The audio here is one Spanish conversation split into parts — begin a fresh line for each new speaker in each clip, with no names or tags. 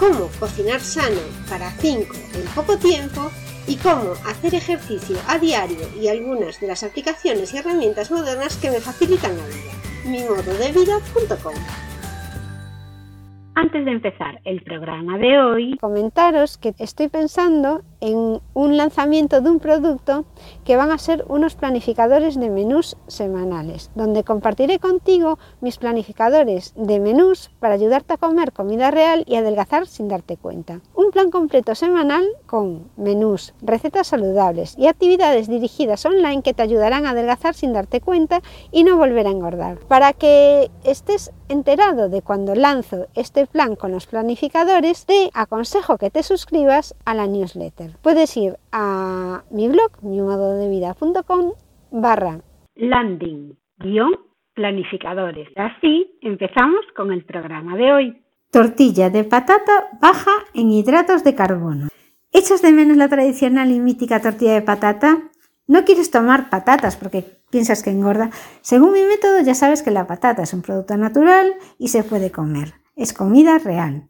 cómo cocinar sano para 5 en poco tiempo y cómo hacer ejercicio a diario y algunas de las aplicaciones y herramientas modernas que me facilitan la vida. mimododevida.com
antes de empezar el programa de hoy,
comentaros que estoy pensando en un lanzamiento de un producto que van a ser unos planificadores de menús semanales, donde compartiré contigo mis planificadores de menús para ayudarte a comer comida real y adelgazar sin darte cuenta. Un plan completo semanal con menús, recetas saludables y actividades dirigidas online que te ayudarán a adelgazar sin darte cuenta y no volver a engordar. Para que estés enterado de cuando lanzo este plan con los planificadores, te aconsejo que te suscribas a la newsletter. Puedes ir a mi blog, mimododevida.com barra
landing guion planificadores. Así empezamos con el programa de hoy.
Tortilla de patata baja en hidratos de carbono. ¿Echas de menos la tradicional y mítica tortilla de patata? ¿No quieres tomar patatas porque piensas que engorda? Según mi método ya sabes que la patata es un producto natural y se puede comer. Es comida real.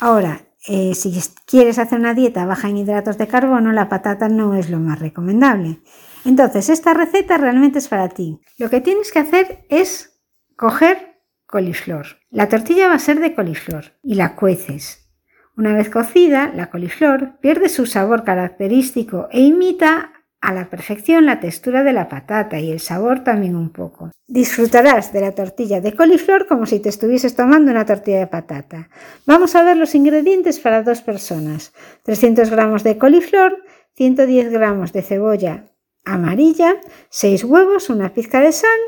Ahora, eh, si quieres hacer una dieta baja en hidratos de carbono, la patata no es lo más recomendable. Entonces, esta receta realmente es para ti. Lo que tienes que hacer es coger coliflor. La tortilla va a ser de coliflor y la cueces. Una vez cocida, la coliflor pierde su sabor característico e imita a la perfección la textura de la patata y el sabor también un poco. Disfrutarás de la tortilla de coliflor como si te estuvieses tomando una tortilla de patata. Vamos a ver los ingredientes para dos personas. 300 gramos de coliflor, 110 gramos de cebolla amarilla, 6 huevos, una pizca de sal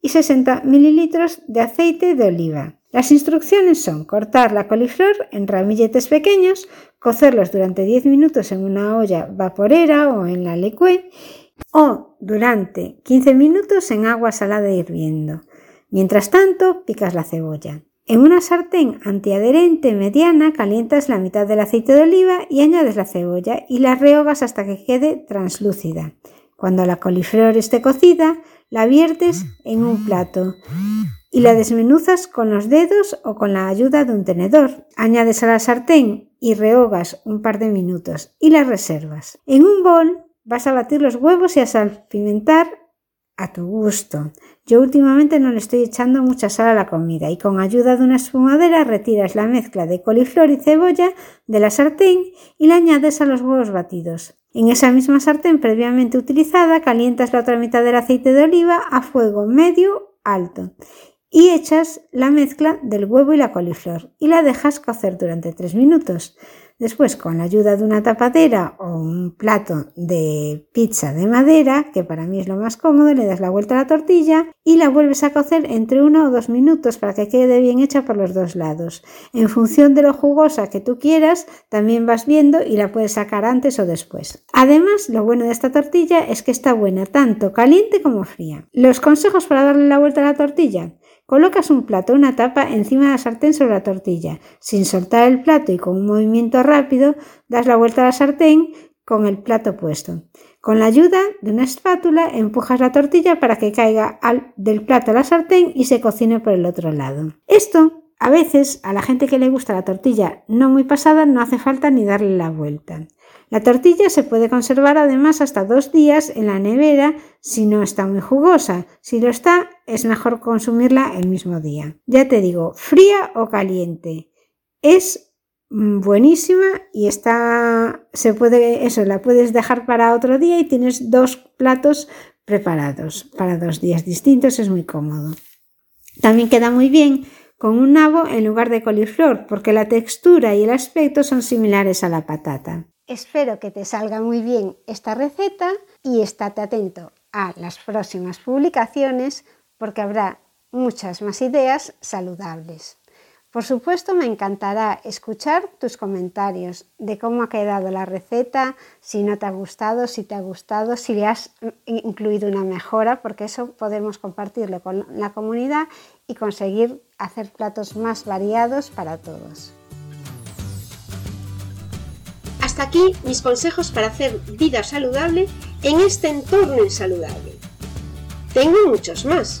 y 60 mililitros de aceite de oliva. Las instrucciones son cortar la coliflor en ramilletes pequeños, cocerlos durante 10 minutos en una olla vaporera o en la lecue o durante 15 minutos en agua salada hirviendo. Mientras tanto, picas la cebolla. En una sartén antiadherente mediana calientas la mitad del aceite de oliva y añades la cebolla y la rehogas hasta que quede translúcida. Cuando la coliflor esté cocida, la viertes en un plato y la desmenuzas con los dedos o con la ayuda de un tenedor. Añades a la sartén y rehogas un par de minutos y la reservas. En un bol vas a batir los huevos y a salpimentar a tu gusto. Yo últimamente no le estoy echando mucha sal a la comida y con ayuda de una espumadera retiras la mezcla de coliflor y cebolla de la sartén y la añades a los huevos batidos. En esa misma sartén previamente utilizada calientas la otra mitad del aceite de oliva a fuego medio alto y echas la mezcla del huevo y la coliflor y la dejas cocer durante 3 minutos. Después, con la ayuda de una tapadera o un plato de pizza de madera, que para mí es lo más cómodo, le das la vuelta a la tortilla y la vuelves a cocer entre uno o dos minutos para que quede bien hecha por los dos lados. En función de lo jugosa que tú quieras, también vas viendo y la puedes sacar antes o después. Además, lo bueno de esta tortilla es que está buena tanto caliente como fría. Los consejos para darle la vuelta a la tortilla. Colocas un plato, una tapa encima de la sartén sobre la tortilla. Sin soltar el plato y con un movimiento rápido, das la vuelta a la sartén con el plato puesto. Con la ayuda de una espátula empujas la tortilla para que caiga del plato a la sartén y se cocine por el otro lado. Esto, a veces, a la gente que le gusta la tortilla no muy pasada, no hace falta ni darle la vuelta. La tortilla se puede conservar además hasta dos días en la nevera si no está muy jugosa. Si lo está, es mejor consumirla el mismo día. Ya te digo, fría o caliente. Es mm, buenísima y está se puede eso la puedes dejar para otro día y tienes dos platos preparados para dos días distintos es muy cómodo
También queda muy bien con un nabo en lugar de coliflor, porque la textura y el aspecto son similares a la patata.
Espero que te salga muy bien esta receta y estate atento a las próximas publicaciones porque habrá muchas más ideas saludables. Por supuesto, me encantará escuchar tus comentarios de cómo ha quedado la receta, si no te ha gustado, si te ha gustado, si le has incluido una mejora, porque eso podemos compartirlo con la comunidad y conseguir hacer platos más variados para todos.
Hasta aquí mis consejos para hacer vida saludable en este entorno insaludable. Tengo muchos más.